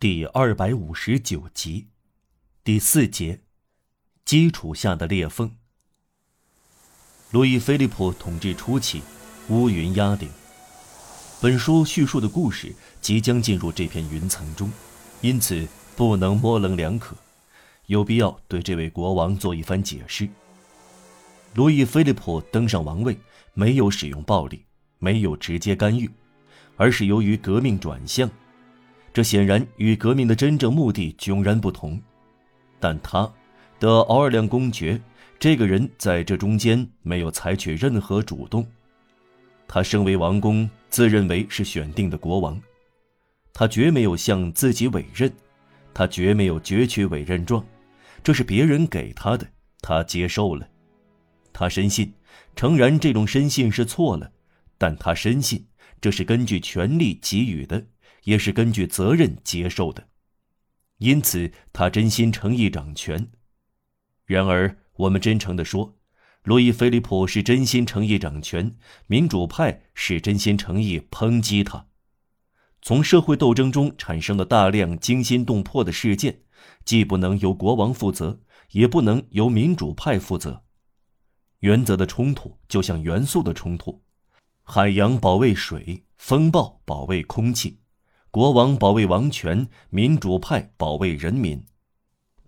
第二百五十九集，第四节，基础下的裂缝。路易菲利普统治初期，乌云压顶。本书叙述的故事即将进入这片云层中，因此不能模棱两可，有必要对这位国王做一番解释。路易菲利普登上王位，没有使用暴力，没有直接干预，而是由于革命转向。这显然与革命的真正目的迥然不同，但他的奥尔良公爵这个人在这中间没有采取任何主动。他身为王公，自认为是选定的国王，他绝没有向自己委任，他绝没有攫取委任状，这是别人给他的，他接受了。他深信，诚然这种深信是错了，但他深信这是根据权力给予的。也是根据责任接受的，因此他真心诚意掌权。然而，我们真诚地说，路易菲利普是真心诚意掌权，民主派是真心诚意抨击他。从社会斗争中产生的大量惊心动魄的事件，既不能由国王负责，也不能由民主派负责。原则的冲突就像元素的冲突，海洋保卫水，风暴保卫空气。国王保卫王权，民主派保卫人民。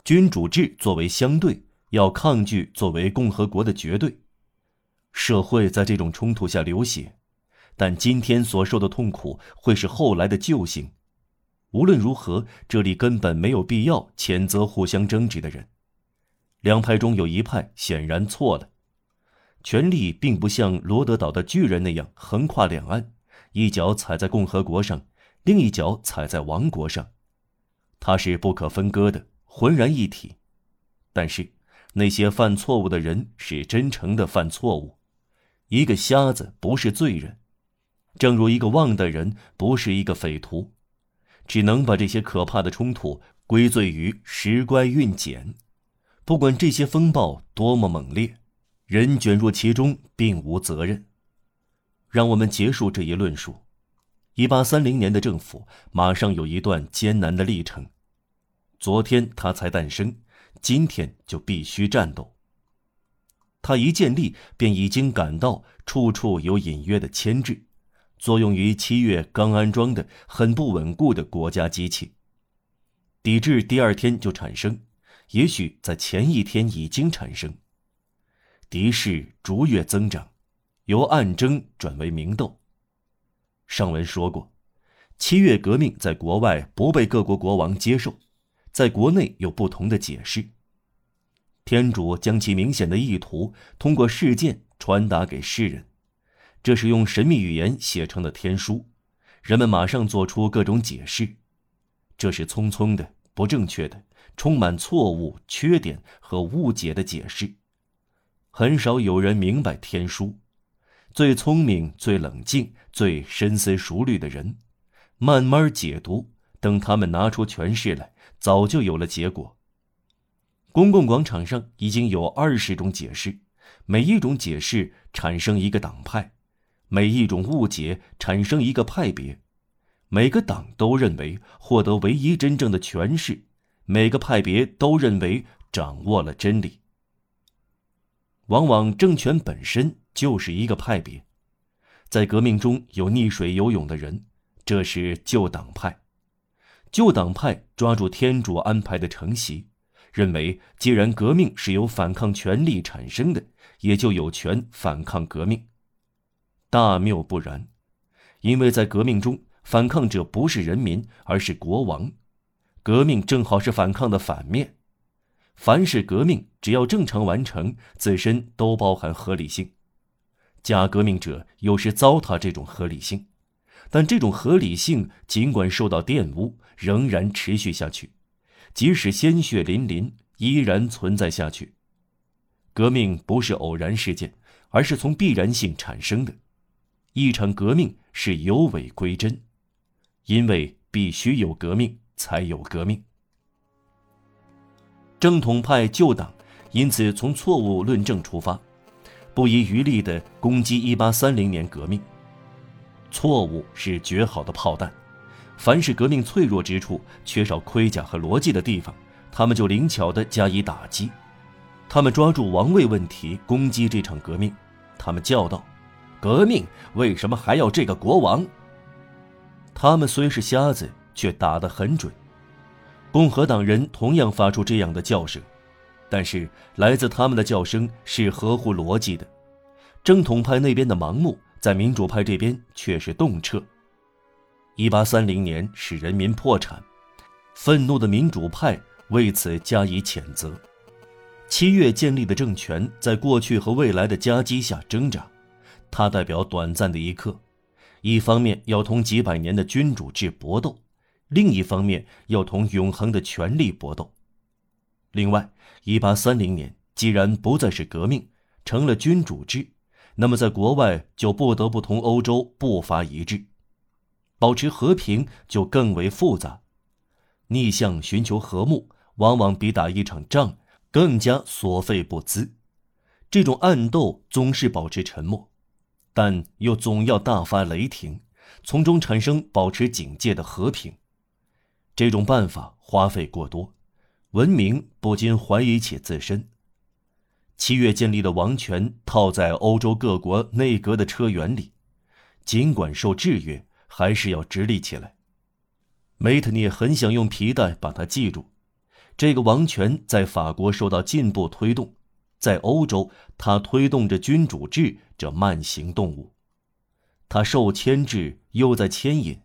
君主制作为相对，要抗拒作为共和国的绝对。社会在这种冲突下流血，但今天所受的痛苦会是后来的救星。无论如何，这里根本没有必要谴责互相争执的人。两派中有一派显然错了。权力并不像罗德岛的巨人那样横跨两岸，一脚踩在共和国上。另一脚踩在王国上，它是不可分割的，浑然一体。但是，那些犯错误的人是真诚的犯错误。一个瞎子不是罪人，正如一个忘的人不是一个匪徒。只能把这些可怕的冲突归罪于时乖运简。不管这些风暴多么猛烈，人卷入其中并无责任。让我们结束这一论述。一八三零年的政府马上有一段艰难的历程。昨天他才诞生，今天就必须战斗。他一建立便已经感到处处有隐约的牵制，作用于七月刚安装的很不稳固的国家机器。抵制第二天就产生，也许在前一天已经产生。敌势逐月增长，由暗争转为明斗。上文说过，七月革命在国外不被各国国王接受，在国内有不同的解释。天主将其明显的意图通过事件传达给世人，这是用神秘语言写成的天书，人们马上做出各种解释，这是匆匆的、不正确的、充满错误、缺点和误解的解释，很少有人明白天书。最聪明、最冷静、最深思熟虑的人，慢慢解读。等他们拿出诠释来，早就有了结果。公共广场上已经有二十种解释，每一种解释产生一个党派，每一种误解产生一个派别。每个党都认为获得唯一真正的诠释，每个派别都认为掌握了真理。往往政权本身。就是一个派别，在革命中有溺水游泳的人，这是旧党派。旧党派抓住天主安排的承袭，认为既然革命是由反抗权力产生的，也就有权反抗革命。大谬不然，因为在革命中，反抗者不是人民，而是国王。革命正好是反抗的反面。凡是革命，只要正常完成，自身都包含合理性。假革命者有时糟蹋这种合理性，但这种合理性尽管受到玷污，仍然持续下去，即使鲜血淋淋，依然存在下去。革命不是偶然事件，而是从必然性产生的。一场革命是有违归真，因为必须有革命才有革命。正统派旧党因此从错误论证出发。不遗余力地攻击1830年革命，错误是绝好的炮弹，凡是革命脆弱之处、缺少盔甲和逻辑的地方，他们就灵巧地加以打击。他们抓住王位问题攻击这场革命，他们叫道：“革命为什么还要这个国王？”他们虽是瞎子，却打得很准。共和党人同样发出这样的叫声，但是来自他们的叫声是合乎逻辑的。正统派那边的盲目，在民主派这边却是洞彻。一八三零年使人民破产，愤怒的民主派为此加以谴责。七月建立的政权在过去和未来的夹击下挣扎，它代表短暂的一刻，一方面要同几百年的君主制搏斗，另一方面要同永恒的权力搏斗。另外，一八三零年既然不再是革命，成了君主制，那么在国外就不得不同欧洲步伐一致。保持和平就更为复杂，逆向寻求和睦，往往比打一场仗更加所费不资。这种暗斗总是保持沉默，但又总要大发雷霆，从中产生保持警戒的和平。这种办法花费过多，文明不禁怀疑起自身。七月建立的王权套在欧洲各国内阁的车辕里，尽管受制约。还是要直立起来。梅特涅很想用皮带把它系住。这个王权在法国受到进步推动，在欧洲，它推动着君主制这慢行动物，它受牵制又在牵引。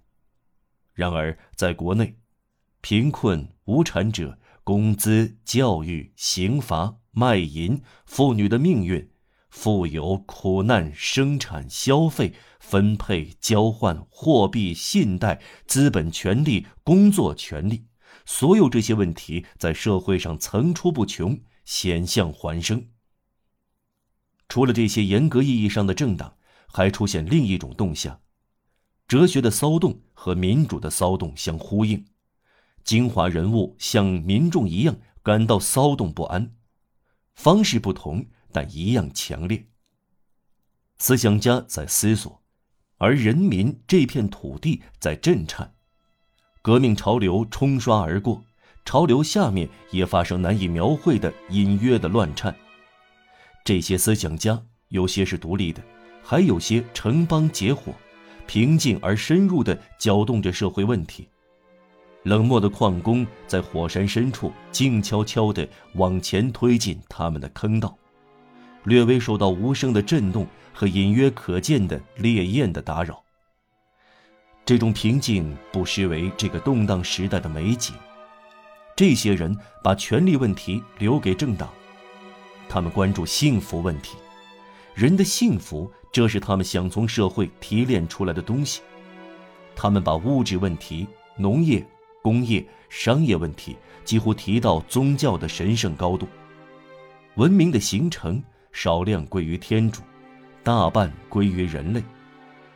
然而，在国内，贫困、无产者、工资、教育、刑罚、卖淫、妇女的命运。富有、苦难、生产、消费、分配、交换、货币、信贷、资本、权利、工作权利，所有这些问题在社会上层出不穷，险象环生。除了这些严格意义上的政党，还出现另一种动向：哲学的骚动和民主的骚动相呼应，精华人物像民众一样感到骚动不安，方式不同。但一样强烈。思想家在思索，而人民这片土地在震颤。革命潮流冲刷而过，潮流下面也发生难以描绘的隐约的乱颤。这些思想家有些是独立的，还有些城邦结伙，平静而深入地搅动着社会问题。冷漠的矿工在火山深处静悄悄地往前推进他们的坑道。略微受到无声的震动和隐约可见的烈焰的打扰。这种平静不失为这个动荡时代的美景。这些人把权力问题留给政党，他们关注幸福问题，人的幸福，这是他们想从社会提炼出来的东西。他们把物质问题、农业、工业、商业问题几乎提到宗教的神圣高度。文明的形成。少量归于天主，大半归于人类。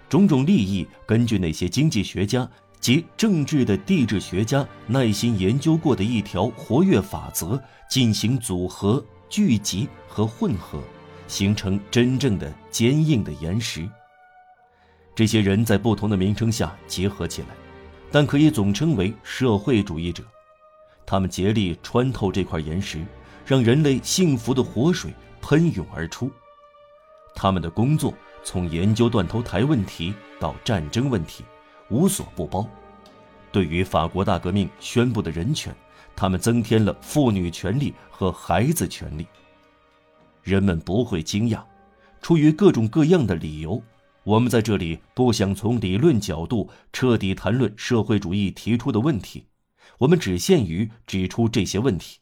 种种利益，根据那些经济学家及政治的地质学家耐心研究过的一条活跃法则进行组合、聚集和混合，形成真正的坚硬的岩石。这些人在不同的名称下结合起来，但可以总称为社会主义者。他们竭力穿透这块岩石，让人类幸福的活水。喷涌而出，他们的工作从研究断头台问题到战争问题，无所不包。对于法国大革命宣布的人权，他们增添了妇女权利和孩子权利。人们不会惊讶，出于各种各样的理由，我们在这里不想从理论角度彻底谈论社会主义提出的问题，我们只限于指出这些问题。